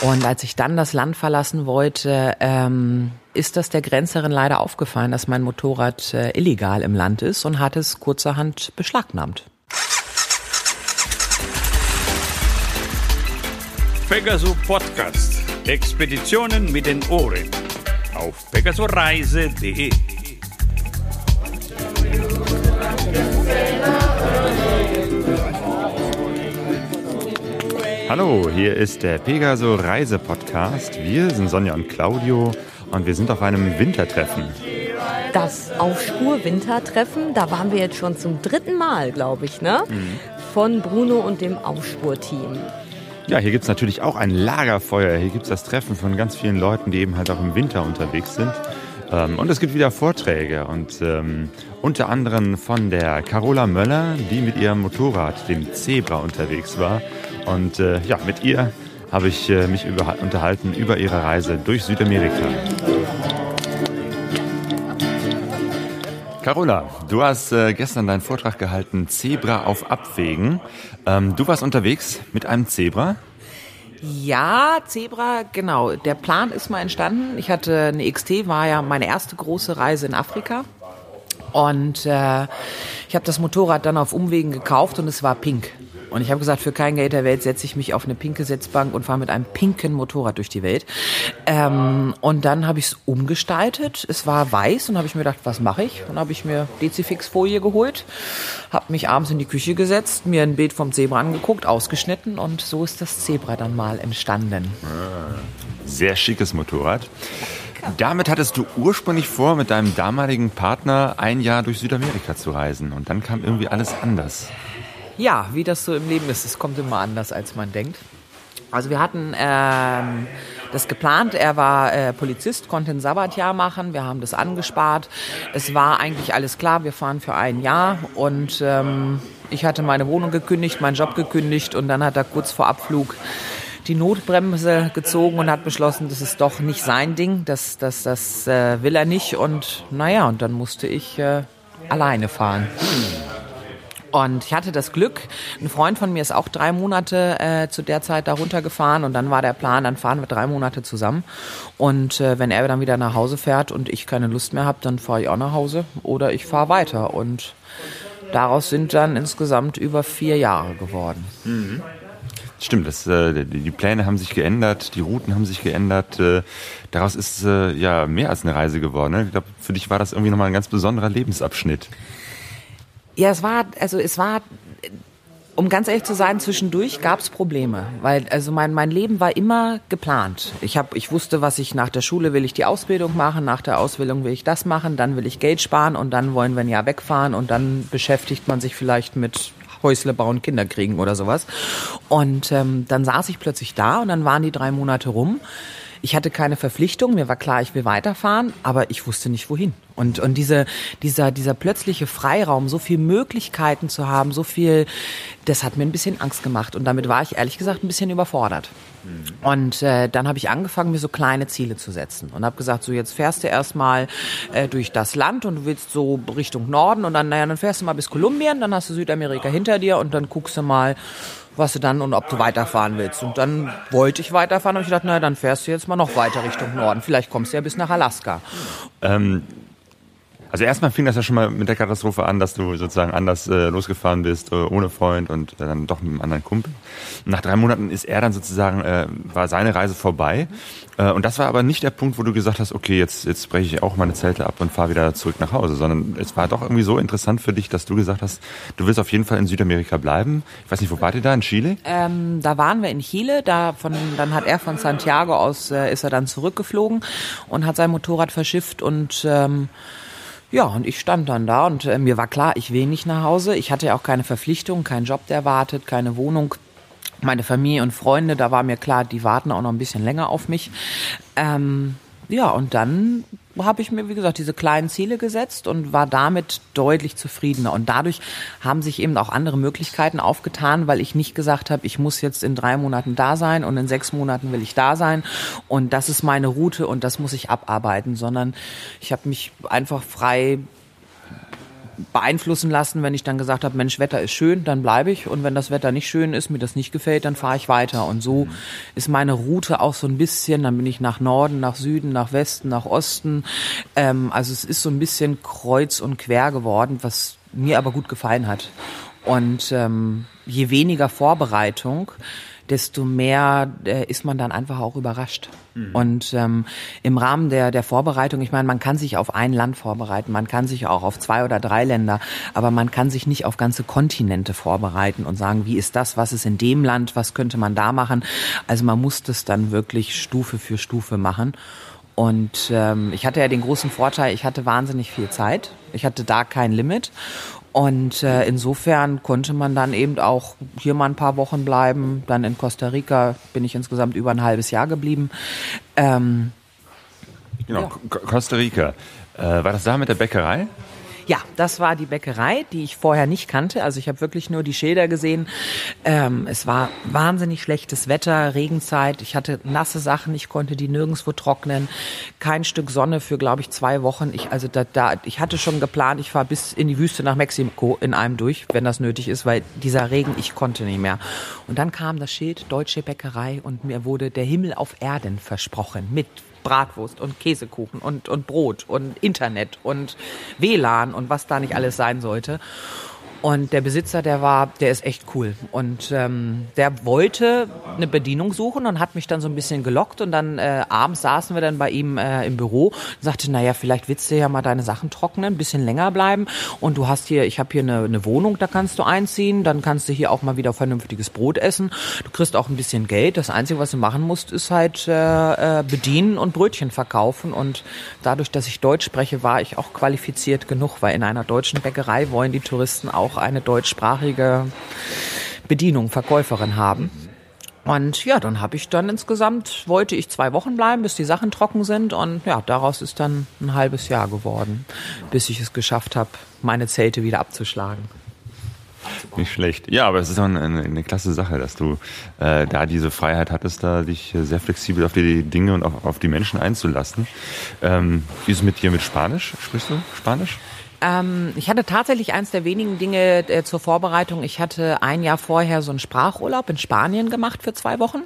Und als ich dann das Land verlassen wollte, ähm, ist das der Grenzerin leider aufgefallen, dass mein Motorrad äh, illegal im Land ist und hat es kurzerhand beschlagnahmt. Pegasus Podcast. Expeditionen mit den Ohren. Auf pegasoreise.de. Hallo, hier ist der Pegaso Reise Podcast. Wir sind Sonja und Claudio und wir sind auf einem Wintertreffen. Das Aufspur-Wintertreffen, da waren wir jetzt schon zum dritten Mal, glaube ich, ne? Mhm. Von Bruno und dem Aufspur-Team. Ja, hier gibt es natürlich auch ein Lagerfeuer. Hier gibt es das Treffen von ganz vielen Leuten, die eben halt auch im Winter unterwegs sind. Ähm, und es gibt wieder Vorträge und ähm, unter anderem von der Carola Möller, die mit ihrem Motorrad, dem Zebra, unterwegs war. Und äh, ja, mit ihr habe ich äh, mich über, unterhalten über ihre Reise durch Südamerika. Carola, du hast äh, gestern deinen Vortrag gehalten, Zebra auf Abwägen. Ähm, du warst unterwegs mit einem Zebra. Ja, Zebra, genau. Der Plan ist mal entstanden. Ich hatte eine XT, war ja meine erste große Reise in Afrika. Und äh, ich habe das Motorrad dann auf Umwegen gekauft und es war pink. Und ich habe gesagt, für kein Geld der Welt setze ich mich auf eine pinke Sitzbank und fahre mit einem pinken Motorrad durch die Welt. Ähm, und dann habe ich es umgestaltet. Es war weiß und habe ich mir gedacht, was mache ich? Und habe ich mir Dezifix-Folie geholt, habe mich abends in die Küche gesetzt, mir ein Bild vom Zebra angeguckt, ausgeschnitten und so ist das Zebra dann mal entstanden. Sehr schickes Motorrad. Damit hattest du ursprünglich vor, mit deinem damaligen Partner ein Jahr durch Südamerika zu reisen. Und dann kam irgendwie alles anders. Ja, wie das so im Leben ist, es kommt immer anders, als man denkt. Also wir hatten ähm, das geplant. Er war äh, Polizist, konnte ein Sabbatjahr machen. Wir haben das angespart. Es war eigentlich alles klar. Wir fahren für ein Jahr und ähm, ich hatte meine Wohnung gekündigt, meinen Job gekündigt und dann hat er kurz vor Abflug die Notbremse gezogen und hat beschlossen, das ist doch nicht sein Ding. Das, das, das äh, will er nicht. Und naja, und dann musste ich äh, alleine fahren. Und ich hatte das Glück, ein Freund von mir ist auch drei Monate äh, zu der Zeit da runtergefahren und dann war der Plan, dann fahren wir drei Monate zusammen. Und äh, wenn er dann wieder nach Hause fährt und ich keine Lust mehr habe, dann fahre ich auch nach Hause oder ich fahre weiter. Und daraus sind dann insgesamt über vier Jahre geworden. Mhm. Stimmt, das, äh, die Pläne haben sich geändert, die Routen haben sich geändert. Äh, daraus ist äh, ja mehr als eine Reise geworden. Ne? Ich glaube, für dich war das irgendwie nochmal ein ganz besonderer Lebensabschnitt. Ja, es war, also es war, um ganz ehrlich zu sein, zwischendurch gab es Probleme, weil also mein mein Leben war immer geplant. Ich habe, ich wusste, was ich nach der Schule will ich die Ausbildung machen, nach der Ausbildung will ich das machen, dann will ich Geld sparen und dann wollen wir ein Jahr wegfahren und dann beschäftigt man sich vielleicht mit Häusle bauen, Kinder kriegen oder sowas. Und ähm, dann saß ich plötzlich da und dann waren die drei Monate rum. Ich hatte keine Verpflichtung, mir war klar, ich will weiterfahren, aber ich wusste nicht wohin. Und, und diese, dieser, dieser plötzliche Freiraum, so viel Möglichkeiten zu haben, so viel, das hat mir ein bisschen Angst gemacht. Und damit war ich ehrlich gesagt ein bisschen überfordert. Und äh, dann habe ich angefangen, mir so kleine Ziele zu setzen und habe gesagt, so jetzt fährst du erstmal äh, durch das Land und du willst so Richtung Norden und dann, naja, dann fährst du mal bis Kolumbien, dann hast du Südamerika hinter dir und dann guckst du mal, was du dann und ob du weiterfahren willst. Und dann wollte ich weiterfahren, habe ich gedacht, naja, dann fährst du jetzt mal noch weiter Richtung Norden. Vielleicht kommst du ja bis nach Alaska. Ähm, also erstmal fing das ja schon mal mit der Katastrophe an, dass du sozusagen anders äh, losgefahren bist, äh, ohne Freund und äh, dann doch mit einem anderen Kumpel. Nach drei Monaten ist er dann sozusagen, äh, war seine Reise vorbei. Äh, und das war aber nicht der Punkt, wo du gesagt hast, okay, jetzt, jetzt breche ich auch meine Zelte ab und fahre wieder zurück nach Hause, sondern es war doch irgendwie so interessant für dich, dass du gesagt hast, du willst auf jeden Fall in Südamerika bleiben. Ich weiß nicht, wo wart ihr da? In Chile? Ähm, da waren wir in Chile. Da von, dann hat er von Santiago aus, äh, ist er dann zurückgeflogen und hat sein Motorrad verschifft und ähm, ja, und ich stand dann da und äh, mir war klar, ich will nicht nach Hause. Ich hatte ja auch keine Verpflichtung, keinen Job, der wartet, keine Wohnung. Meine Familie und Freunde, da war mir klar, die warten auch noch ein bisschen länger auf mich. Ähm, ja, und dann habe ich mir, wie gesagt, diese kleinen Ziele gesetzt und war damit deutlich zufriedener. Und dadurch haben sich eben auch andere Möglichkeiten aufgetan, weil ich nicht gesagt habe, ich muss jetzt in drei Monaten da sein und in sechs Monaten will ich da sein und das ist meine Route und das muss ich abarbeiten, sondern ich habe mich einfach frei beeinflussen lassen, wenn ich dann gesagt habe, Mensch, Wetter ist schön, dann bleibe ich. Und wenn das Wetter nicht schön ist, mir das nicht gefällt, dann fahre ich weiter. Und so mhm. ist meine Route auch so ein bisschen, dann bin ich nach Norden, nach Süden, nach Westen, nach Osten. Ähm, also es ist so ein bisschen kreuz und quer geworden, was mir aber gut gefallen hat. Und ähm, je weniger Vorbereitung, desto mehr äh, ist man dann einfach auch überrascht. Mhm. Und ähm, im Rahmen der, der Vorbereitung, ich meine, man kann sich auf ein Land vorbereiten, man kann sich auch auf zwei oder drei Länder, aber man kann sich nicht auf ganze Kontinente vorbereiten und sagen, wie ist das, was ist in dem Land, was könnte man da machen. Also man muss das dann wirklich Stufe für Stufe machen. Und ähm, ich hatte ja den großen Vorteil, ich hatte wahnsinnig viel Zeit. Ich hatte da kein Limit. Und äh, insofern konnte man dann eben auch hier mal ein paar Wochen bleiben. Dann in Costa Rica bin ich insgesamt über ein halbes Jahr geblieben. Ähm, genau, ja. Costa Rica. Äh, war das da mit der Bäckerei? Ja, das war die Bäckerei, die ich vorher nicht kannte. Also ich habe wirklich nur die Schilder gesehen. Ähm, es war wahnsinnig schlechtes Wetter, Regenzeit. Ich hatte nasse Sachen, ich konnte die nirgendwo trocknen. Kein Stück Sonne für, glaube ich, zwei Wochen. Ich, also da, da, ich hatte schon geplant, ich fahre bis in die Wüste nach Mexiko in einem durch, wenn das nötig ist, weil dieser Regen, ich konnte nicht mehr. Und dann kam das Schild Deutsche Bäckerei und mir wurde der Himmel auf Erden versprochen mit Bratwurst und Käsekuchen und, und Brot und Internet und WLAN und was da nicht alles sein sollte. Und der Besitzer, der war, der ist echt cool. Und ähm, der wollte eine Bedienung suchen und hat mich dann so ein bisschen gelockt. Und dann äh, abends saßen wir dann bei ihm äh, im Büro und sagte, naja, vielleicht willst du ja mal deine Sachen trocknen, ein bisschen länger bleiben. Und du hast hier, ich habe hier eine, eine Wohnung, da kannst du einziehen. Dann kannst du hier auch mal wieder vernünftiges Brot essen. Du kriegst auch ein bisschen Geld. Das Einzige, was du machen musst, ist halt äh, äh, bedienen und Brötchen verkaufen. Und dadurch, dass ich Deutsch spreche, war ich auch qualifiziert genug, weil in einer deutschen Bäckerei wollen die Touristen auch auch eine deutschsprachige Bedienung, Verkäuferin haben. Und ja, dann habe ich dann insgesamt, wollte ich zwei Wochen bleiben, bis die Sachen trocken sind. Und ja, daraus ist dann ein halbes Jahr geworden, bis ich es geschafft habe, meine Zelte wieder abzuschlagen. Nicht schlecht. Ja, aber es ist auch eine, eine klasse Sache, dass du äh, da diese Freiheit hattest, da dich sehr flexibel auf die Dinge und auch auf die Menschen einzulassen. Ähm, wie ist es mit dir mit Spanisch? Sprichst du Spanisch? Ähm, ich hatte tatsächlich eins der wenigen Dinge äh, zur Vorbereitung. Ich hatte ein Jahr vorher so einen Sprachurlaub in Spanien gemacht für zwei Wochen.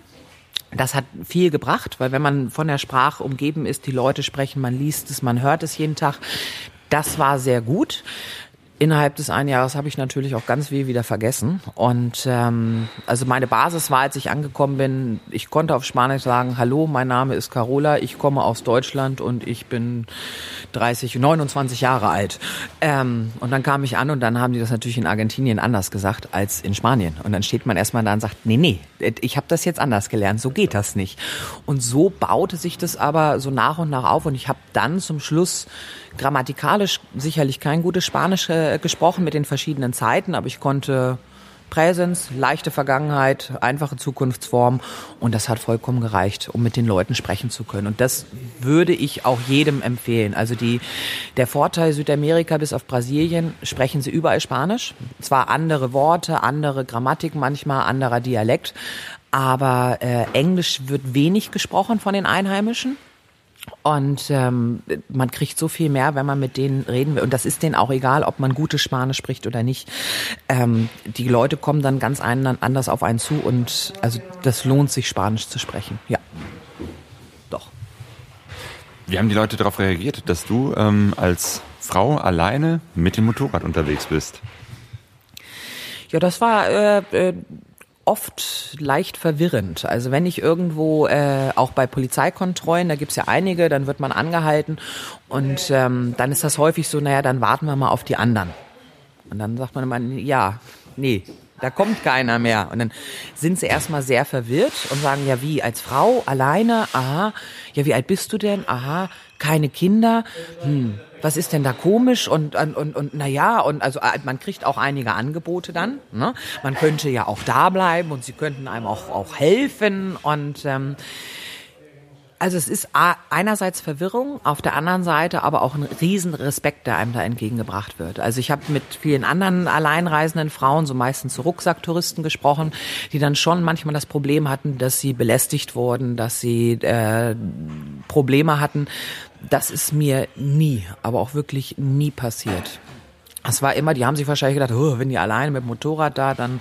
Das hat viel gebracht, weil wenn man von der Sprache umgeben ist, die Leute sprechen, man liest es, man hört es jeden Tag. Das war sehr gut innerhalb des einen Jahres habe ich natürlich auch ganz viel wieder vergessen. Und ähm, also meine Basis war, als ich angekommen bin, ich konnte auf Spanisch sagen, hallo, mein Name ist Carola, ich komme aus Deutschland und ich bin 30, 29 Jahre alt. Ähm, und dann kam ich an und dann haben die das natürlich in Argentinien anders gesagt als in Spanien. Und dann steht man erstmal da und sagt, nee, nee, ich habe das jetzt anders gelernt, so geht das nicht. Und so baute sich das aber so nach und nach auf. Und ich habe dann zum Schluss grammatikalisch sicherlich kein gutes Spanisch äh, gesprochen mit den verschiedenen Zeiten, aber ich konnte Präsens, leichte Vergangenheit, einfache Zukunftsform und das hat vollkommen gereicht, um mit den Leuten sprechen zu können. Und das würde ich auch jedem empfehlen. Also die, der Vorteil Südamerika bis auf Brasilien sprechen sie überall Spanisch. Zwar andere Worte, andere Grammatik manchmal, anderer Dialekt, aber äh, Englisch wird wenig gesprochen von den Einheimischen. Und ähm, man kriegt so viel mehr, wenn man mit denen reden will. Und das ist denen auch egal, ob man gutes Spanisch spricht oder nicht. Ähm, die Leute kommen dann ganz anders auf einen zu und also das lohnt sich, Spanisch zu sprechen. Ja. Doch. Wie haben die Leute darauf reagiert, dass du ähm, als Frau alleine mit dem Motorrad unterwegs bist? Ja, das war äh, äh, oft leicht verwirrend. Also wenn ich irgendwo, äh, auch bei Polizeikontrollen, da gibt's ja einige, dann wird man angehalten und ähm, dann ist das häufig so, naja, dann warten wir mal auf die anderen. Und dann sagt man immer, ja, nee, da kommt keiner mehr. Und dann sind sie erstmal sehr verwirrt und sagen, ja wie, als Frau, alleine, aha, ja wie alt bist du denn, aha, keine Kinder, hm, was ist denn da komisch und und und, und na ja und also äh, man kriegt auch einige Angebote dann. Ne? Man könnte ja auch da bleiben und sie könnten einem auch auch helfen und ähm, also es ist einerseits Verwirrung, auf der anderen Seite aber auch ein riesen Respekt, der einem da entgegengebracht wird. Also ich habe mit vielen anderen alleinreisenden Frauen, so meistens so Rucksacktouristen gesprochen, die dann schon manchmal das Problem hatten, dass sie belästigt wurden, dass sie äh, Probleme hatten. Das ist mir nie, aber auch wirklich nie passiert. es war immer, die haben sich wahrscheinlich gedacht, oh, wenn die alleine mit dem Motorrad da, dann,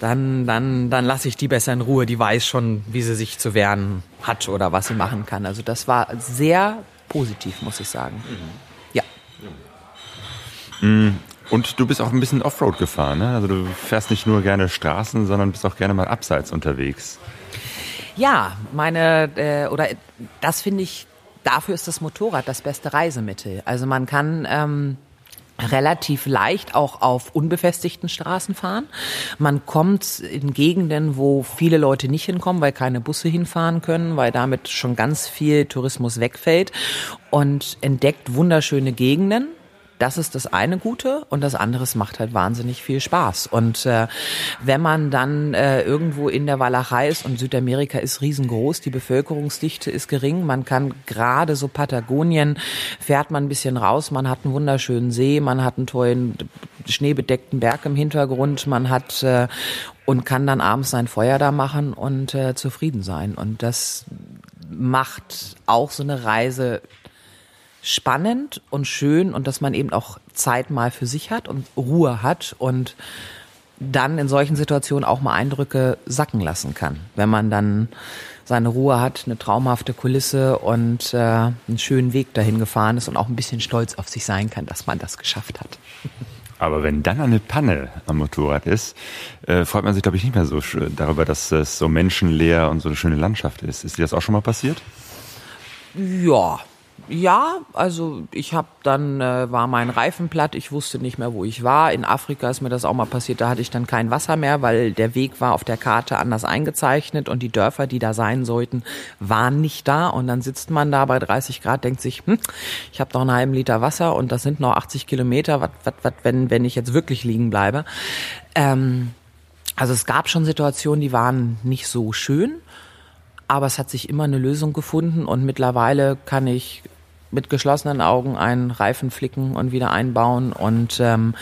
dann, dann, dann lasse ich die besser in Ruhe. Die weiß schon, wie sie sich zu wehren hat oder was sie machen kann. Also das war sehr positiv, muss ich sagen. Ja. Und du bist auch ein bisschen Offroad gefahren, ne? Also du fährst nicht nur gerne Straßen, sondern bist auch gerne mal abseits unterwegs. Ja, meine, äh, oder das finde ich, dafür ist das Motorrad das beste Reisemittel. Also man kann ähm, relativ leicht auch auf unbefestigten Straßen fahren. Man kommt in Gegenden, wo viele Leute nicht hinkommen, weil keine Busse hinfahren können, weil damit schon ganz viel Tourismus wegfällt und entdeckt wunderschöne Gegenden das ist das eine Gute und das andere macht halt wahnsinnig viel Spaß. Und äh, wenn man dann äh, irgendwo in der Walachei ist und Südamerika ist riesengroß, die Bevölkerungsdichte ist gering, man kann gerade so Patagonien, fährt man ein bisschen raus, man hat einen wunderschönen See, man hat einen tollen schneebedeckten Berg im Hintergrund, man hat äh, und kann dann abends sein Feuer da machen und äh, zufrieden sein. Und das macht auch so eine Reise spannend und schön und dass man eben auch Zeit mal für sich hat und Ruhe hat und dann in solchen Situationen auch mal Eindrücke sacken lassen kann. Wenn man dann seine Ruhe hat, eine traumhafte Kulisse und äh, einen schönen Weg dahin gefahren ist und auch ein bisschen stolz auf sich sein kann, dass man das geschafft hat. Aber wenn dann eine Panne am Motorrad ist, äh, freut man sich, glaube ich, nicht mehr so darüber, dass es so menschenleer und so eine schöne Landschaft ist. Ist dir das auch schon mal passiert? Ja, ja, also ich habe dann äh, war mein Reifen platt, ich wusste nicht mehr, wo ich war. In Afrika ist mir das auch mal passiert, da hatte ich dann kein Wasser mehr, weil der Weg war auf der Karte anders eingezeichnet und die Dörfer, die da sein sollten, waren nicht da und dann sitzt man da bei 30 Grad, denkt sich, hm, ich habe doch einen halben Liter Wasser und das sind noch 80 Kilometer, was, was, was, wenn wenn ich jetzt wirklich liegen bleibe. Ähm, also es gab schon Situationen, die waren nicht so schön aber es hat sich immer eine Lösung gefunden und mittlerweile kann ich mit geschlossenen Augen einen Reifen flicken und wieder einbauen und ähm,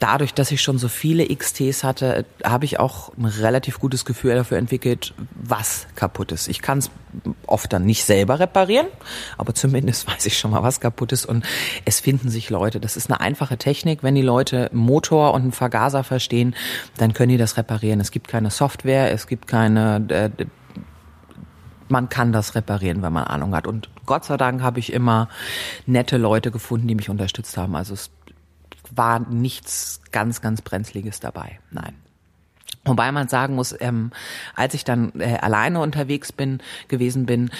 dadurch, dass ich schon so viele XTs hatte, habe ich auch ein relativ gutes Gefühl dafür entwickelt, was kaputt ist. Ich kann es oft dann nicht selber reparieren, aber zumindest weiß ich schon mal, was kaputt ist. Und es finden sich Leute. Das ist eine einfache Technik. Wenn die Leute Motor und einen Vergaser verstehen, dann können die das reparieren. Es gibt keine Software, es gibt keine äh, man kann das reparieren, wenn man Ahnung hat. Und Gott sei Dank habe ich immer nette Leute gefunden, die mich unterstützt haben. Also es war nichts ganz, ganz Brenzliges dabei. Nein. Wobei man sagen muss, ähm, als ich dann äh, alleine unterwegs bin, gewesen bin,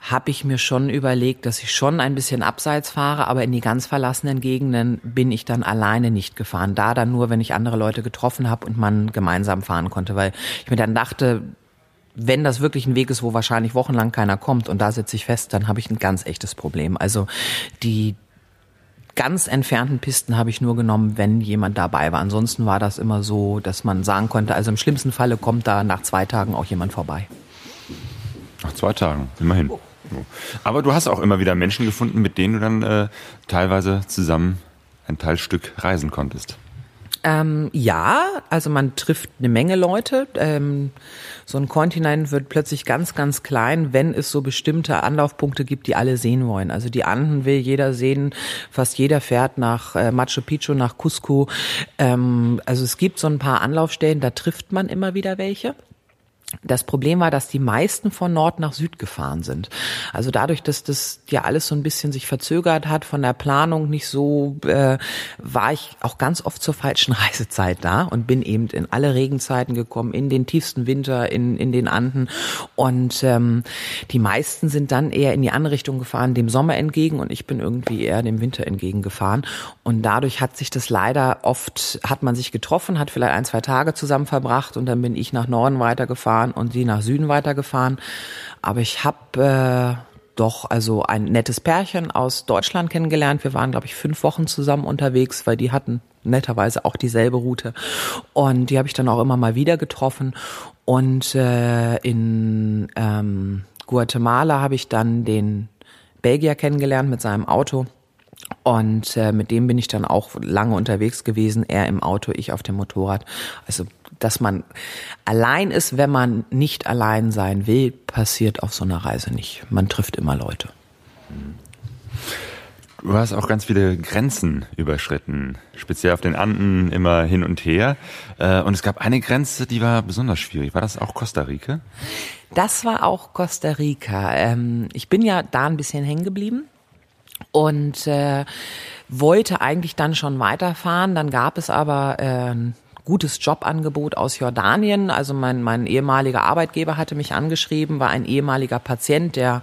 habe ich mir schon überlegt, dass ich schon ein bisschen abseits fahre, aber in die ganz verlassenen Gegenden bin ich dann alleine nicht gefahren. Da dann nur, wenn ich andere Leute getroffen habe und man gemeinsam fahren konnte, weil ich mir dann dachte, wenn das wirklich ein Weg ist, wo wahrscheinlich wochenlang keiner kommt und da sitze ich fest, dann habe ich ein ganz echtes Problem. Also die ganz entfernten Pisten habe ich nur genommen, wenn jemand dabei war. Ansonsten war das immer so, dass man sagen konnte, also im schlimmsten Falle kommt da nach zwei Tagen auch jemand vorbei. Nach zwei Tagen, immerhin. Aber du hast auch immer wieder Menschen gefunden, mit denen du dann äh, teilweise zusammen ein Teilstück reisen konntest. Ähm, ja, also man trifft eine Menge Leute. Ähm, so ein Kontinent wird plötzlich ganz, ganz klein, wenn es so bestimmte Anlaufpunkte gibt, die alle sehen wollen. Also die Anden will jeder sehen, fast jeder fährt nach äh, Machu Picchu, nach Cusco. Ähm, also es gibt so ein paar Anlaufstellen, da trifft man immer wieder welche. Das Problem war, dass die meisten von Nord nach Süd gefahren sind. Also dadurch, dass das ja alles so ein bisschen sich verzögert hat, von der Planung nicht so, äh, war ich auch ganz oft zur falschen Reisezeit da und bin eben in alle Regenzeiten gekommen, in den tiefsten Winter, in, in den Anden. Und ähm, die meisten sind dann eher in die andere Richtung gefahren, dem Sommer entgegen und ich bin irgendwie eher dem Winter entgegen gefahren. Und dadurch hat sich das leider oft, hat man sich getroffen, hat vielleicht ein, zwei Tage zusammen verbracht und dann bin ich nach Norden weitergefahren gefahren und sie nach Süden weitergefahren. Aber ich habe äh, doch also ein nettes Pärchen aus Deutschland kennengelernt. Wir waren, glaube ich, fünf Wochen zusammen unterwegs, weil die hatten netterweise auch dieselbe Route. Und die habe ich dann auch immer mal wieder getroffen. Und äh, in ähm, Guatemala habe ich dann den Belgier kennengelernt mit seinem Auto. Und äh, mit dem bin ich dann auch lange unterwegs gewesen. Er im Auto, ich auf dem Motorrad. Also dass man allein ist, wenn man nicht allein sein will, passiert auf so einer Reise nicht. Man trifft immer Leute. Du hast auch ganz viele Grenzen überschritten, speziell auf den Anden immer hin und her. Äh, und es gab eine Grenze, die war besonders schwierig. War das auch Costa Rica? Das war auch Costa Rica. Ähm, ich bin ja da ein bisschen hängen geblieben und äh, wollte eigentlich dann schon weiterfahren. Dann gab es aber äh, ein gutes Jobangebot aus Jordanien. Also mein, mein ehemaliger Arbeitgeber hatte mich angeschrieben, war ein ehemaliger Patient, der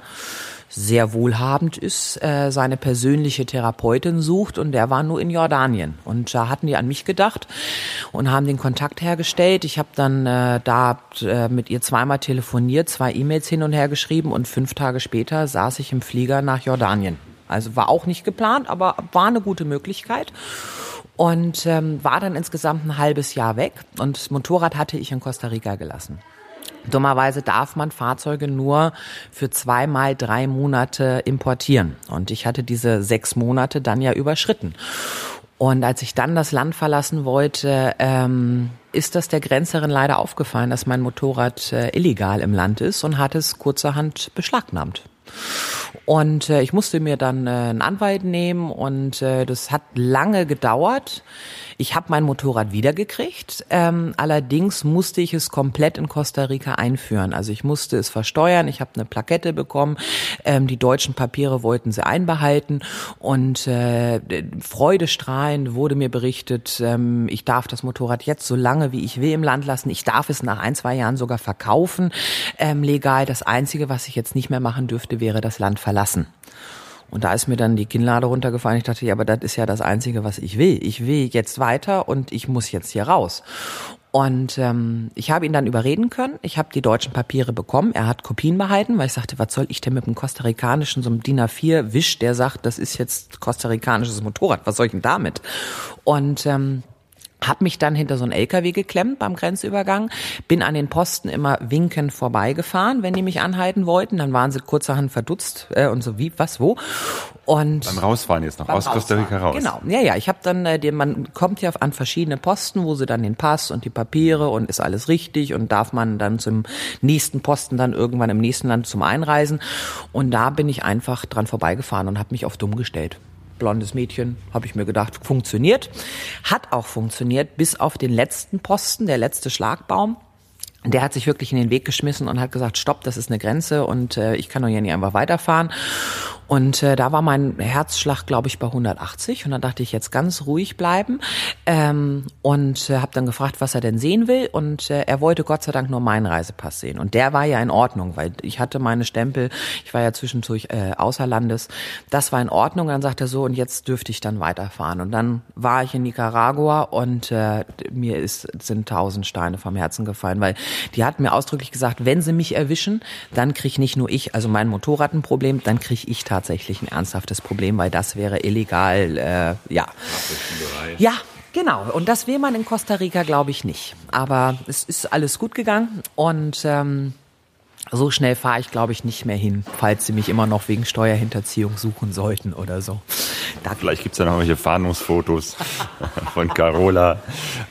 sehr wohlhabend ist, äh, seine persönliche Therapeutin sucht und der war nur in Jordanien. Und da hatten die an mich gedacht und haben den Kontakt hergestellt. Ich habe dann äh, da äh, mit ihr zweimal telefoniert, zwei E-Mails hin und her geschrieben und fünf Tage später saß ich im Flieger nach Jordanien. Also war auch nicht geplant, aber war eine gute Möglichkeit und ähm, war dann insgesamt ein halbes Jahr weg und das Motorrad hatte ich in Costa Rica gelassen. Dummerweise darf man Fahrzeuge nur für zweimal drei Monate importieren. Und ich hatte diese sechs Monate dann ja überschritten. Und als ich dann das Land verlassen wollte, ähm, ist das der Grenzerin leider aufgefallen, dass mein Motorrad äh, illegal im Land ist und hat es kurzerhand beschlagnahmt. Und äh, ich musste mir dann äh, einen Anwalt nehmen und äh, das hat lange gedauert. Ich habe mein Motorrad wiedergekriegt. Ähm, allerdings musste ich es komplett in Costa Rica einführen. Also ich musste es versteuern. Ich habe eine Plakette bekommen. Ähm, die deutschen Papiere wollten sie einbehalten. Und äh, freudestrahlend wurde mir berichtet, ähm, ich darf das Motorrad jetzt so lange wie ich will im Land lassen. Ich darf es nach ein, zwei Jahren sogar verkaufen ähm, legal. Das Einzige, was ich jetzt nicht mehr machen dürfte, wäre das Land verlassen. Und da ist mir dann die Kinnlade runtergefallen. Ich dachte, ja, aber das ist ja das Einzige, was ich will. Ich will jetzt weiter und ich muss jetzt hier raus. Und ähm, ich habe ihn dann überreden können. Ich habe die deutschen Papiere bekommen. Er hat Kopien behalten, weil ich sagte, was soll ich denn mit einem kostarikanischen, so einem DIN A4 Wisch, der sagt, das ist jetzt kostarikanisches Motorrad. Was soll ich denn damit? Und ähm, hab mich dann hinter so einen LKW geklemmt beim Grenzübergang, bin an den Posten immer winkend vorbeigefahren, wenn die mich anhalten wollten. Dann waren sie kurzerhand verdutzt äh, und so wie, was, wo. Und beim Rausfahren jetzt noch aus Costa Rica raus. Genau, ja, ja. Ich habe dann, äh, den, man kommt ja an verschiedene Posten, wo sie dann den Pass und die Papiere und ist alles richtig und darf man dann zum nächsten Posten dann irgendwann im nächsten Land zum Einreisen. Und da bin ich einfach dran vorbeigefahren und habe mich auf dumm gestellt blondes Mädchen, habe ich mir gedacht, funktioniert. Hat auch funktioniert, bis auf den letzten Posten, der letzte Schlagbaum. Der hat sich wirklich in den Weg geschmissen und hat gesagt, stopp, das ist eine Grenze und äh, ich kann doch hier nicht einfach weiterfahren. Und äh, da war mein Herzschlag, glaube ich, bei 180. Und dann dachte ich, jetzt ganz ruhig bleiben. Ähm, und äh, habe dann gefragt, was er denn sehen will. Und äh, er wollte Gott sei Dank nur meinen Reisepass sehen. Und der war ja in Ordnung, weil ich hatte meine Stempel. Ich war ja zwischendurch äh, außer Landes. Das war in Ordnung. Und dann sagt er so, und jetzt dürfte ich dann weiterfahren. Und dann war ich in Nicaragua und äh, mir ist, sind tausend Steine vom Herzen gefallen, weil die hat mir ausdrücklich gesagt, wenn sie mich erwischen, dann krieg nicht nur ich, also mein Motorrad ein Problem, dann krieg ich tatsächlich ein ernsthaftes Problem, weil das wäre illegal, äh, ja. Ja, Genau, und das will man in Costa Rica, glaube ich, nicht. Aber es ist alles gut gegangen und ähm, so schnell fahre ich, glaube ich, nicht mehr hin, falls Sie mich immer noch wegen Steuerhinterziehung suchen sollten oder so. Da Vielleicht gibt es ja noch welche Fahndungsfotos von Carola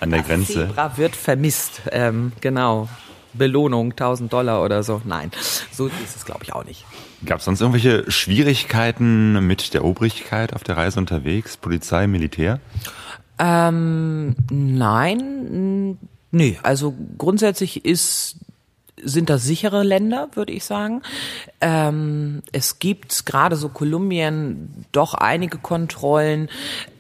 an der Grenze. Zebra wird vermisst, ähm, genau. Belohnung 1000 Dollar oder so. Nein, so ist es, glaube ich, auch nicht. Gab es sonst irgendwelche Schwierigkeiten mit der Obrigkeit auf der Reise unterwegs? Polizei, Militär? Ähm, nein, nee. Also grundsätzlich ist sind das sichere Länder, würde ich sagen. Ähm, es gibt gerade so Kolumbien doch einige Kontrollen.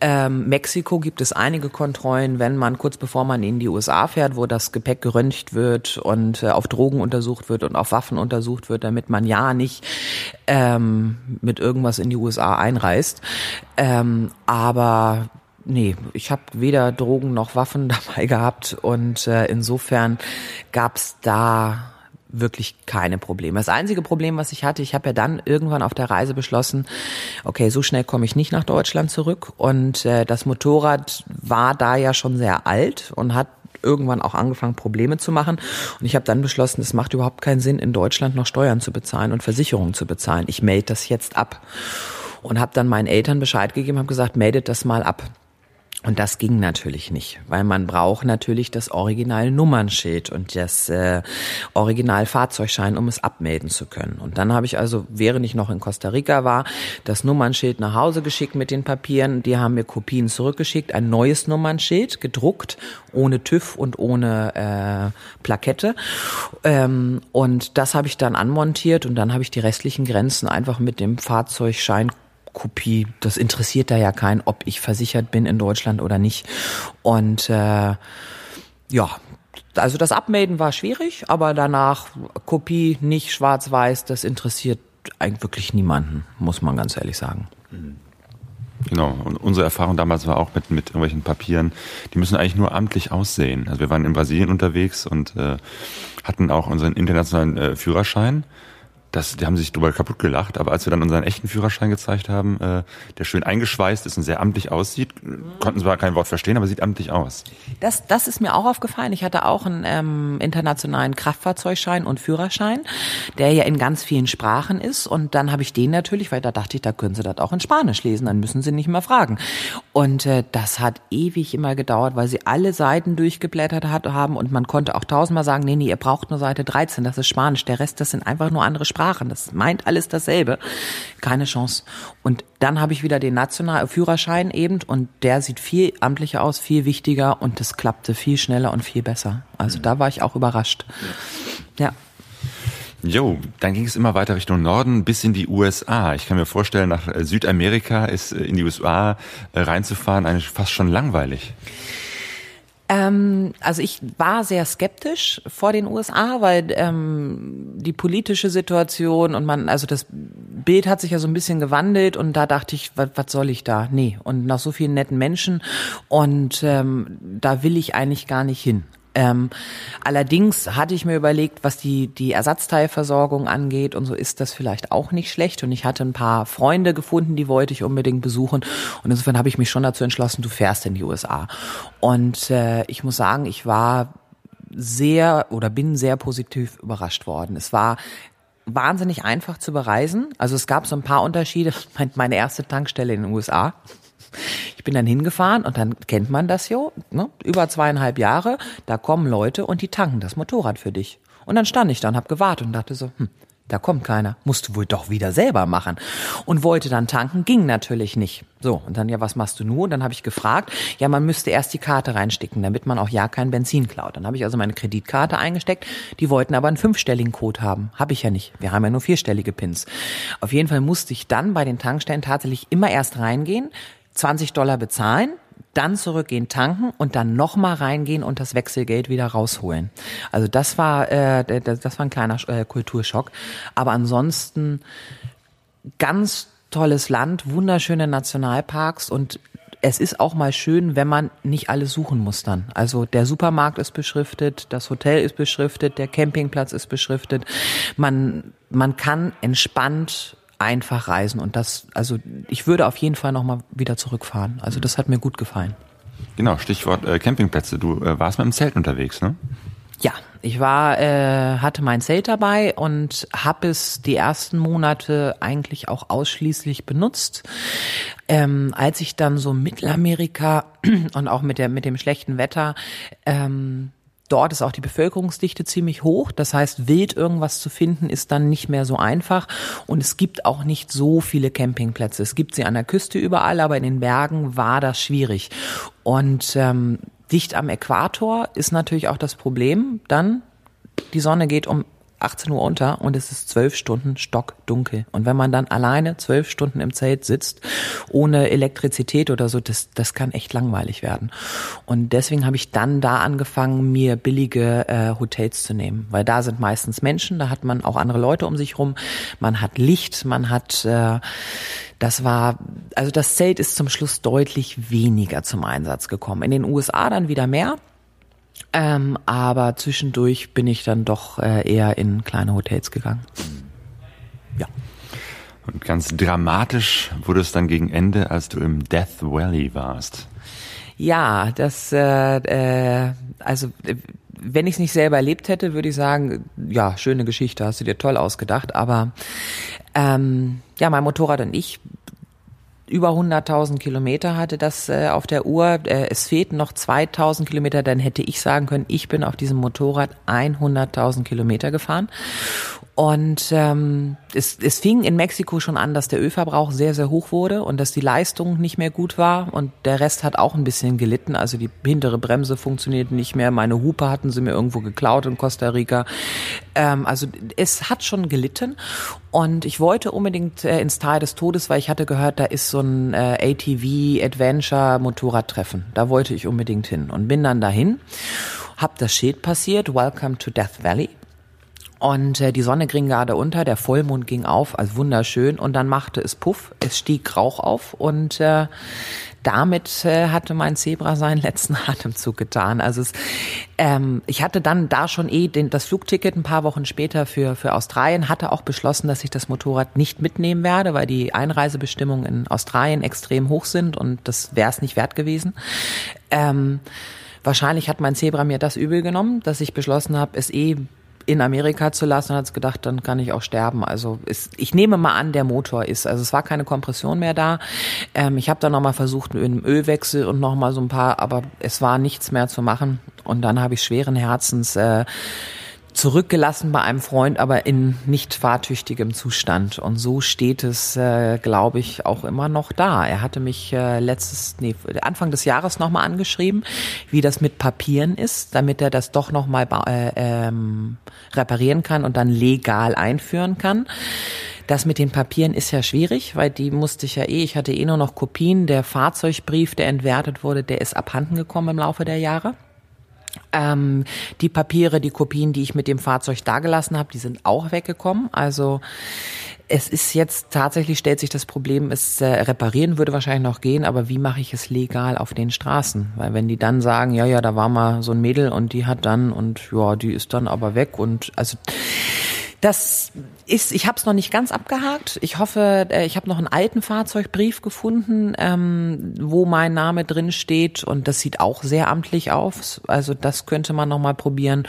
Ähm, Mexiko gibt es einige Kontrollen, wenn man kurz bevor man in die USA fährt, wo das Gepäck geröntgt wird und äh, auf Drogen untersucht wird und auf Waffen untersucht wird, damit man ja nicht ähm, mit irgendwas in die USA einreist. Ähm, aber Nee, ich habe weder Drogen noch Waffen dabei gehabt und äh, insofern gab's da wirklich keine Probleme. Das einzige Problem, was ich hatte, ich habe ja dann irgendwann auf der Reise beschlossen, okay, so schnell komme ich nicht nach Deutschland zurück. Und äh, das Motorrad war da ja schon sehr alt und hat irgendwann auch angefangen, Probleme zu machen. Und ich habe dann beschlossen, es macht überhaupt keinen Sinn, in Deutschland noch Steuern zu bezahlen und Versicherungen zu bezahlen. Ich melde das jetzt ab. Und habe dann meinen Eltern Bescheid gegeben, habe gesagt, meldet das mal ab. Und das ging natürlich nicht, weil man braucht natürlich das Original Nummernschild und das äh, Original Fahrzeugschein, um es abmelden zu können. Und dann habe ich also, während ich noch in Costa Rica war, das Nummernschild nach Hause geschickt mit den Papieren. Die haben mir Kopien zurückgeschickt, ein neues Nummernschild gedruckt, ohne TÜV und ohne äh, Plakette. Ähm, und das habe ich dann anmontiert und dann habe ich die restlichen Grenzen einfach mit dem Fahrzeugschein Kopie, das interessiert da ja keinen, ob ich versichert bin in Deutschland oder nicht. Und äh, ja, also das Abmelden war schwierig, aber danach Kopie nicht schwarz-weiß, das interessiert eigentlich wirklich niemanden, muss man ganz ehrlich sagen. Genau, und unsere Erfahrung damals war auch mit, mit irgendwelchen Papieren, die müssen eigentlich nur amtlich aussehen. Also wir waren in Brasilien unterwegs und äh, hatten auch unseren internationalen äh, Führerschein das, die haben sich drüber kaputt gelacht, aber als wir dann unseren echten Führerschein gezeigt haben, äh, der schön eingeschweißt ist und sehr amtlich aussieht, konnten zwar kein Wort verstehen, aber sieht amtlich aus. Das, das ist mir auch aufgefallen. Ich hatte auch einen ähm, internationalen Kraftfahrzeugschein und Führerschein, der ja in ganz vielen Sprachen ist. Und dann habe ich den natürlich, weil da dachte ich, da können Sie das auch in Spanisch lesen, dann müssen Sie nicht mehr fragen. Und äh, das hat ewig immer gedauert, weil sie alle Seiten durchgeblättert hat, haben und man konnte auch tausendmal sagen, nee, nee, ihr braucht nur Seite 13, das ist Spanisch. Der Rest, das sind einfach nur andere Sprachen. Sprachen. Das meint alles dasselbe. Keine Chance. Und dann habe ich wieder den nationalen Führerschein eben und der sieht viel amtlicher aus, viel wichtiger und das klappte viel schneller und viel besser. Also da war ich auch überrascht. Ja. Jo, dann ging es immer weiter Richtung Norden bis in die USA. Ich kann mir vorstellen, nach Südamerika ist äh, in die USA äh, reinzufahren eigentlich fast schon langweilig. Ähm, also ich war sehr skeptisch vor den USA, weil ähm, die politische Situation und man, also das Bild hat sich ja so ein bisschen gewandelt und da dachte ich, was, soll ich da? Nee. Und nach so vielen netten Menschen und ähm, da will ich eigentlich gar nicht hin. Ähm, allerdings hatte ich mir überlegt, was die, die Ersatzteilversorgung angeht und so ist das vielleicht auch nicht schlecht. Und ich hatte ein paar Freunde gefunden, die wollte ich unbedingt besuchen. Und insofern habe ich mich schon dazu entschlossen, du fährst in die USA. Und äh, ich muss sagen, ich war sehr oder bin sehr positiv überrascht worden. Es war wahnsinnig einfach zu bereisen. Also es gab so ein paar Unterschiede. Meine erste Tankstelle in den USA ich bin dann hingefahren und dann kennt man das jo, ne? über zweieinhalb Jahre, da kommen Leute und die tanken das Motorrad für dich. Und dann stand ich da und hab gewartet und dachte so, hm, da kommt keiner. Musst du wohl doch wieder selber machen. Und wollte dann tanken, ging natürlich nicht. So, und dann, ja, was machst du nur? Und dann habe ich gefragt, ja, man müsste erst die Karte reinstecken, damit man auch ja kein Benzin klaut. Dann habe ich also meine Kreditkarte eingesteckt. Die wollten aber einen fünfstelligen Code haben. Habe ich ja nicht. Wir haben ja nur vierstellige Pins. Auf jeden Fall musste ich dann bei den Tankstellen tatsächlich immer erst reingehen, 20 Dollar bezahlen, dann zurückgehen tanken und dann nochmal reingehen und das Wechselgeld wieder rausholen. Also das war äh, das war ein kleiner äh, Kulturschock. Aber ansonsten ganz tolles Land, wunderschöne Nationalparks und es ist auch mal schön, wenn man nicht alles suchen muss dann. Also der Supermarkt ist beschriftet, das Hotel ist beschriftet, der Campingplatz ist beschriftet. Man, man kann entspannt einfach reisen und das, also ich würde auf jeden Fall nochmal wieder zurückfahren. Also das hat mir gut gefallen. Genau, Stichwort äh, Campingplätze. Du äh, warst mit dem Zelt unterwegs, ne? Ja, ich war, äh, hatte mein Zelt dabei und habe es die ersten Monate eigentlich auch ausschließlich benutzt. Ähm, als ich dann so Mittelamerika und auch mit der mit dem schlechten Wetter ähm, Dort ist auch die Bevölkerungsdichte ziemlich hoch. Das heißt, wild irgendwas zu finden ist dann nicht mehr so einfach. Und es gibt auch nicht so viele Campingplätze. Es gibt sie an der Küste überall, aber in den Bergen war das schwierig. Und ähm, dicht am Äquator ist natürlich auch das Problem dann, die Sonne geht um 18 Uhr unter und es ist zwölf Stunden stockdunkel. Und wenn man dann alleine zwölf Stunden im Zelt sitzt, ohne Elektrizität oder so, das, das kann echt langweilig werden. Und deswegen habe ich dann da angefangen, mir billige äh, Hotels zu nehmen, weil da sind meistens Menschen, da hat man auch andere Leute um sich rum, man hat Licht, man hat äh, das war, also das Zelt ist zum Schluss deutlich weniger zum Einsatz gekommen. In den USA dann wieder mehr. Ähm, aber zwischendurch bin ich dann doch äh, eher in kleine Hotels gegangen. Ja. Und ganz dramatisch wurde es dann gegen Ende, als du im Death Valley warst. Ja, das, äh, äh, also wenn ich es nicht selber erlebt hätte, würde ich sagen, ja, schöne Geschichte, hast du dir toll ausgedacht. Aber ähm, ja, mein Motorrad und ich über 100.000 Kilometer hatte das äh, auf der Uhr. Äh, es fehlten noch 2.000 Kilometer, dann hätte ich sagen können, ich bin auf diesem Motorrad 100.000 Kilometer gefahren. Und ähm, es, es fing in Mexiko schon an, dass der Ölverbrauch sehr, sehr hoch wurde und dass die Leistung nicht mehr gut war. Und der Rest hat auch ein bisschen gelitten. Also die hintere Bremse funktioniert nicht mehr. Meine Hupe hatten sie mir irgendwo geklaut in Costa Rica. Ähm, also es hat schon gelitten. Und ich wollte unbedingt äh, ins Tal des Todes, weil ich hatte gehört, da ist so ein äh, ATV-Adventure-Motorradtreffen. Da wollte ich unbedingt hin und bin dann dahin. Hab das Schild passiert, Welcome to Death Valley. Und äh, die Sonne ging gerade unter, der Vollmond ging auf, also wunderschön. Und dann machte es Puff, es stieg Rauch auf und äh, damit äh, hatte mein Zebra seinen letzten Atemzug getan. Also es, ähm, ich hatte dann da schon eh den, das Flugticket ein paar Wochen später für, für Australien, hatte auch beschlossen, dass ich das Motorrad nicht mitnehmen werde, weil die Einreisebestimmungen in Australien extrem hoch sind und das wäre es nicht wert gewesen. Ähm, wahrscheinlich hat mein Zebra mir das übel genommen, dass ich beschlossen habe, es eh in Amerika zu lassen und hat gedacht, dann kann ich auch sterben. Also ist, ich nehme mal an, der Motor ist. Also es war keine Kompression mehr da. Ähm, ich habe dann nochmal versucht mit einem Ölwechsel und nochmal so ein paar, aber es war nichts mehr zu machen. Und dann habe ich schweren Herzens äh, zurückgelassen bei einem Freund, aber in nicht fahrtüchtigem Zustand. Und so steht es, äh, glaube ich, auch immer noch da. Er hatte mich äh, letztes, nee, Anfang des Jahres nochmal angeschrieben, wie das mit Papieren ist, damit er das doch nochmal äh, ähm, reparieren kann und dann legal einführen kann. Das mit den Papieren ist ja schwierig, weil die musste ich ja eh, ich hatte eh nur noch Kopien. Der Fahrzeugbrief, der entwertet wurde, der ist abhanden gekommen im Laufe der Jahre. Ähm, die Papiere, die Kopien, die ich mit dem Fahrzeug dagelassen habe, die sind auch weggekommen. Also es ist jetzt tatsächlich stellt sich das Problem, es äh, reparieren würde wahrscheinlich noch gehen, aber wie mache ich es legal auf den Straßen? Weil wenn die dann sagen, ja, ja, da war mal so ein Mädel und die hat dann und ja, die ist dann aber weg und also das ist, ich habe es noch nicht ganz abgehakt. Ich hoffe, äh, ich habe noch einen alten Fahrzeugbrief gefunden, ähm, wo mein Name drin steht und das sieht auch sehr amtlich aus. Also das könnte man noch mal probieren.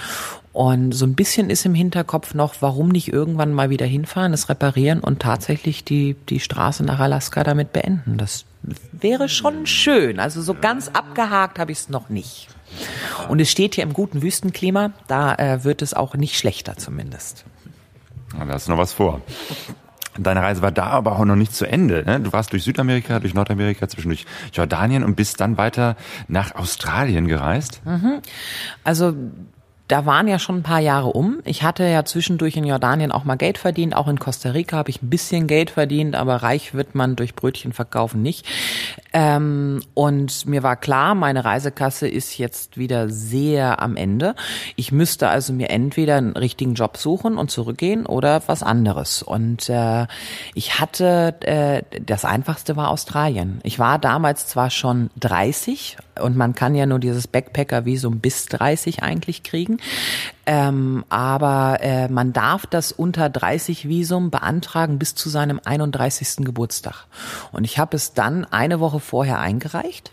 Und so ein bisschen ist im Hinterkopf noch, warum nicht irgendwann mal wieder hinfahren, es reparieren und tatsächlich die die Straße nach Alaska damit beenden. Das wäre schon schön. Also so ganz abgehakt habe ich es noch nicht. Und es steht hier im guten Wüstenklima, da äh, wird es auch nicht schlechter zumindest. Da hast du noch was vor. Deine Reise war da aber auch noch nicht zu Ende. Ne? Du warst durch Südamerika, durch Nordamerika, zwischendurch Jordanien und bist dann weiter nach Australien gereist. Mhm. Also da waren ja schon ein paar Jahre um. Ich hatte ja zwischendurch in Jordanien auch mal Geld verdient. Auch in Costa Rica habe ich ein bisschen Geld verdient, aber reich wird man durch Brötchen verkaufen nicht. Ähm, und mir war klar, meine Reisekasse ist jetzt wieder sehr am Ende. Ich müsste also mir entweder einen richtigen Job suchen und zurückgehen oder was anderes. Und äh, ich hatte, äh, das Einfachste war Australien. Ich war damals zwar schon 30 und man kann ja nur dieses Backpacker-Visum bis 30 eigentlich kriegen. Ähm, aber äh, man darf das unter 30 Visum beantragen bis zu seinem 31. Geburtstag. Und ich habe es dann eine Woche vorher eingereicht.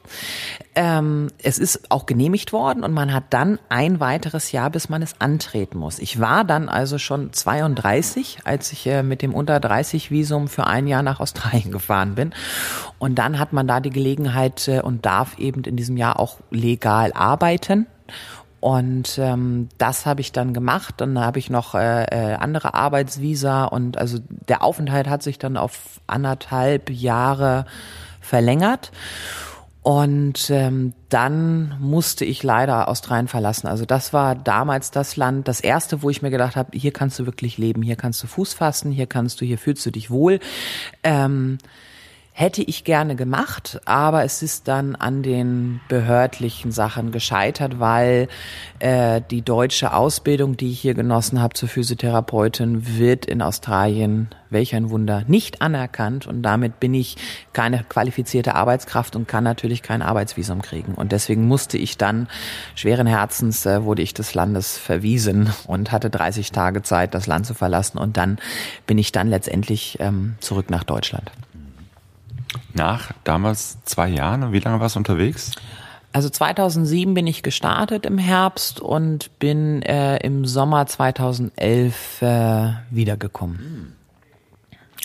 Ähm, es ist auch genehmigt worden und man hat dann ein weiteres Jahr, bis man es antreten muss. Ich war dann also schon 32, als ich äh, mit dem unter 30 Visum für ein Jahr nach Australien gefahren bin. Und dann hat man da die Gelegenheit äh, und darf eben in diesem Jahr auch legal arbeiten. Und ähm, das habe ich dann gemacht. Dann habe ich noch äh, äh, andere Arbeitsvisa und also der Aufenthalt hat sich dann auf anderthalb Jahre verlängert. Und ähm, dann musste ich leider Australien verlassen. Also das war damals das Land, das erste, wo ich mir gedacht habe, hier kannst du wirklich leben, hier kannst du Fuß fassen, hier kannst du, hier fühlst du dich wohl. Ähm, Hätte ich gerne gemacht, aber es ist dann an den behördlichen Sachen gescheitert, weil äh, die deutsche Ausbildung, die ich hier genossen habe zur Physiotherapeutin, wird in Australien, welch ein Wunder, nicht anerkannt und damit bin ich keine qualifizierte Arbeitskraft und kann natürlich kein Arbeitsvisum kriegen. Und deswegen musste ich dann, schweren Herzens, äh, wurde ich des Landes verwiesen und hatte 30 Tage Zeit, das Land zu verlassen und dann bin ich dann letztendlich ähm, zurück nach Deutschland. Nach damals zwei Jahren. Und wie lange warst du unterwegs? Also 2007 bin ich gestartet im Herbst und bin äh, im Sommer 2011 äh, wiedergekommen.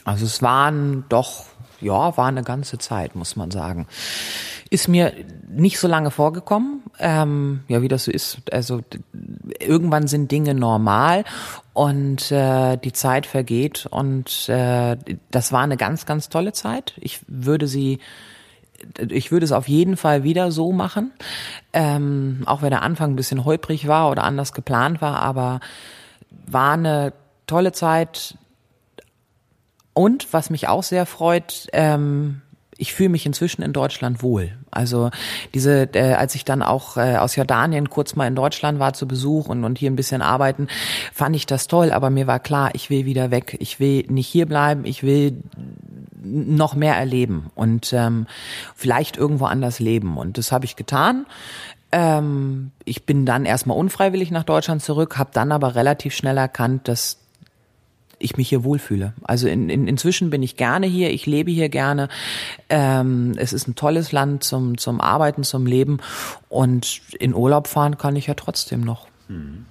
Also es waren doch, ja, war eine ganze Zeit, muss man sagen. Ist mir nicht so lange vorgekommen, ähm, ja, wie das so ist. Also irgendwann sind Dinge normal und äh, die Zeit vergeht und äh, das war eine ganz, ganz tolle Zeit. Ich würde sie ich würde es auf jeden Fall wieder so machen, ähm, auch wenn der Anfang ein bisschen holprig war oder anders geplant war, aber war eine tolle Zeit. Und was mich auch sehr freut, ähm, ich fühle mich inzwischen in Deutschland wohl. Also diese, äh, als ich dann auch äh, aus Jordanien kurz mal in Deutschland war zu Besuch und, und hier ein bisschen arbeiten, fand ich das toll. Aber mir war klar, ich will wieder weg. Ich will nicht hier bleiben. Ich will noch mehr erleben und ähm, vielleicht irgendwo anders leben. Und das habe ich getan. Ähm, ich bin dann erstmal unfreiwillig nach Deutschland zurück, habe dann aber relativ schnell erkannt, dass ich mich hier wohlfühle. Also in, in, inzwischen bin ich gerne hier, ich lebe hier gerne. Ähm, es ist ein tolles Land zum, zum Arbeiten, zum Leben und in Urlaub fahren kann ich ja trotzdem noch. Hm.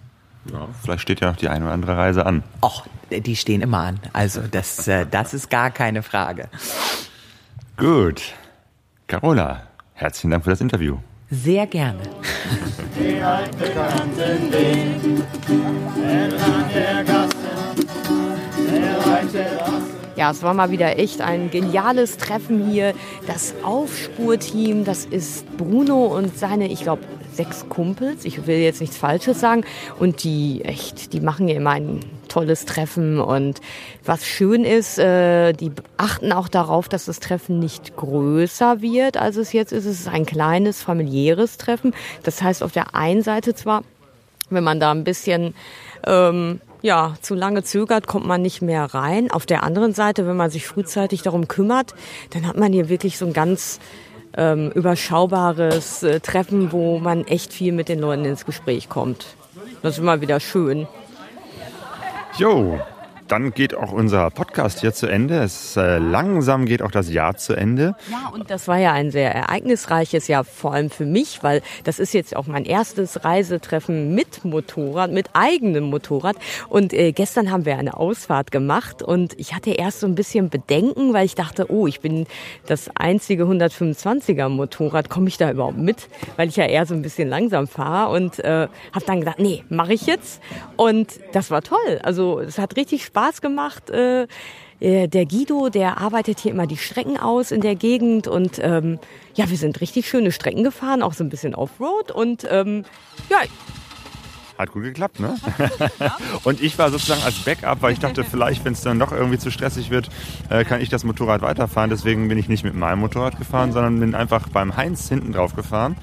Ja, vielleicht steht ja noch die eine oder andere Reise an. Och, die stehen immer an. Also das, äh, das ist gar keine Frage. Gut. Carola, herzlichen Dank für das Interview. Sehr gerne. Die altbekannten Wehen, entlang der Gassen, ja, es war mal wieder echt ein geniales Treffen hier. Das Aufspurteam, das ist Bruno und seine, ich glaube, sechs Kumpels. Ich will jetzt nichts Falsches sagen. Und die echt, die machen ja immer ein tolles Treffen. Und was schön ist, äh, die achten auch darauf, dass das Treffen nicht größer wird, als es jetzt ist. Es ist ein kleines familiäres Treffen. Das heißt, auf der einen Seite zwar, wenn man da ein bisschen ähm, ja, zu lange zögert, kommt man nicht mehr rein. Auf der anderen Seite, wenn man sich frühzeitig darum kümmert, dann hat man hier wirklich so ein ganz ähm, überschaubares äh, Treffen, wo man echt viel mit den Leuten ins Gespräch kommt. Das ist immer wieder schön. Jo, dann geht auch unser Podcast hier zu Ende. Es äh, langsam geht auch das Jahr zu Ende. Ja, und das war ja ein sehr ereignisreiches Jahr, vor allem für mich, weil das ist jetzt auch mein erstes Reisetreffen mit Motorrad, mit eigenem Motorrad. Und äh, gestern haben wir eine Ausfahrt gemacht und ich hatte erst so ein bisschen Bedenken, weil ich dachte, oh, ich bin das einzige 125er Motorrad, komme ich da überhaupt mit? Weil ich ja eher so ein bisschen langsam fahre und äh, habe dann gedacht, nee, mache ich jetzt. Und das war toll. Also es hat richtig Spaß Spaß gemacht. Äh, äh, der Guido, der arbeitet hier immer die Strecken aus in der Gegend und ähm, ja, wir sind richtig schöne Strecken gefahren, auch so ein bisschen Offroad und ähm, ja, hat gut geklappt, ne? und ich war sozusagen als Backup, weil ich dachte, vielleicht, wenn es dann doch irgendwie zu stressig wird, äh, kann ich das Motorrad weiterfahren. Deswegen bin ich nicht mit meinem Motorrad gefahren, sondern bin einfach beim Heinz hinten drauf gefahren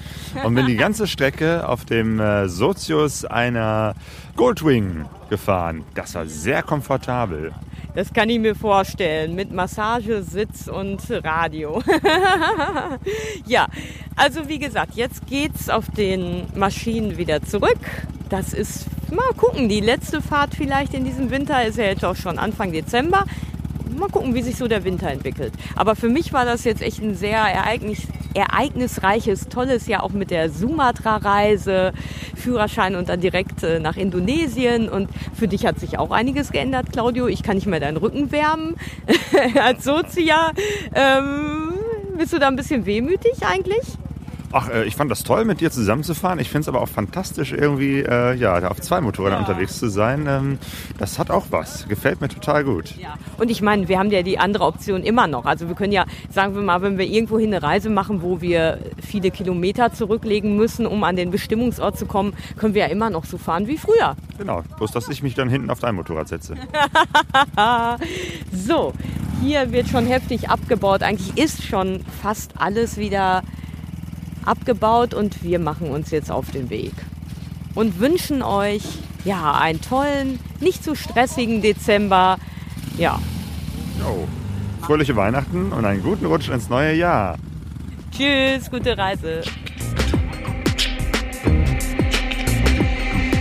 und bin die ganze Strecke auf dem äh, Sozius einer Goldwing gefahren. Das war sehr komfortabel. Das kann ich mir vorstellen, mit Massage, Sitz und Radio. ja, also wie gesagt, jetzt geht's auf den Maschinen wieder zurück. Das ist, mal gucken, die letzte Fahrt vielleicht in diesem Winter ist ja jetzt auch schon Anfang Dezember mal gucken, wie sich so der Winter entwickelt. Aber für mich war das jetzt echt ein sehr ereignis ereignisreiches, tolles Jahr auch mit der Sumatra-Reise, Führerschein und dann direkt äh, nach Indonesien. Und für dich hat sich auch einiges geändert, Claudio. Ich kann nicht mehr deinen Rücken wärmen als Sozia. Ähm, bist du da ein bisschen wehmütig eigentlich? Ach, äh, ich fand das toll, mit dir zusammenzufahren. Ich finde es aber auch fantastisch, irgendwie äh, ja, auf zwei Motorrädern ja. unterwegs zu sein. Ähm, das hat auch was. Gefällt mir total gut. Ja. Und ich meine, wir haben ja die andere Option immer noch. Also wir können ja, sagen wir mal, wenn wir irgendwo hin eine Reise machen, wo wir viele Kilometer zurücklegen müssen, um an den Bestimmungsort zu kommen, können wir ja immer noch so fahren wie früher. Genau, bloß dass ich mich dann hinten auf dein Motorrad setze. so, hier wird schon heftig abgebaut. Eigentlich ist schon fast alles wieder abgebaut und wir machen uns jetzt auf den Weg und wünschen euch ja einen tollen, nicht zu stressigen Dezember. Ja. Oh. Fröhliche Weihnachten und einen guten Rutsch ins neue Jahr. Tschüss, gute Reise.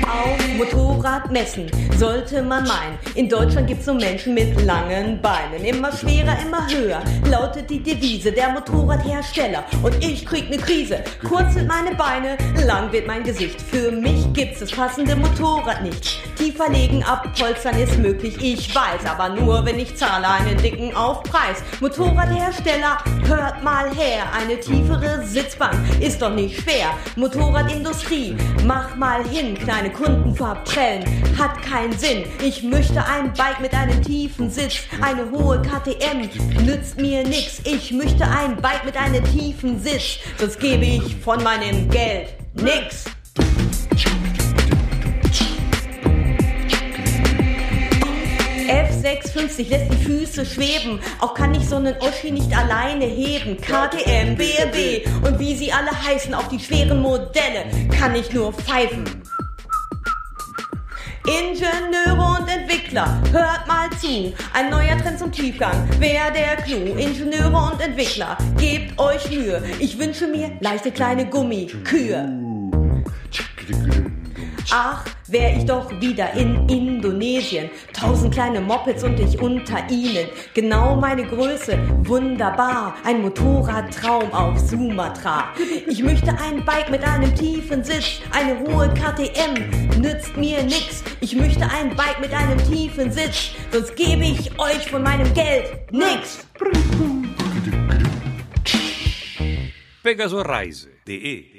Auf Motorrad Motorrad messen, sollte man meinen. In Deutschland gibt's so Menschen mit langen Beinen. Immer schwerer, immer höher, lautet die Devise der Motorradhersteller. Und ich krieg ne Krise. Kurz sind meine Beine, lang wird mein Gesicht. Für mich gibt's das passende Motorrad nicht. Tiefer legen, abpolstern ist möglich, ich weiß. Aber nur, wenn ich zahle einen dicken Aufpreis. Motorradhersteller, hört mal her. Eine tiefere Sitzbank ist doch nicht schwer. Motorradindustrie, mach mal hin. Kleine Kunden verprellen, hat keinen Sinn. Ich möchte ein Bike mit einem tiefen Sitz. Eine hohe KTM nützt mir nix. Ich möchte ein Bike mit einem tiefen Sitz. Sonst gebe ich von meinem Geld nix. F650 lässt die Füße schweben. Auch kann ich so einen Oschi nicht alleine heben. KTM, BRB und wie sie alle heißen, auf die schweren Modelle kann ich nur pfeifen. Ingenieure und Entwickler, hört mal zu. Ein neuer Trend zum Tiefgang, wer der Clou. Ingenieure und Entwickler, gebt euch Mühe. Ich wünsche mir leichte kleine Gummikühe. Ach, wär ich doch wieder in Indonesien. Tausend kleine Mopeds und ich unter ihnen. Genau meine Größe, wunderbar. Ein Motorradtraum auf Sumatra. Ich möchte ein Bike mit einem tiefen Sitz. Eine hohe KTM nützt mir nix. Ich möchte ein Bike mit einem tiefen Sitz. Sonst gebe ich euch von meinem Geld nix. pegasoreise.de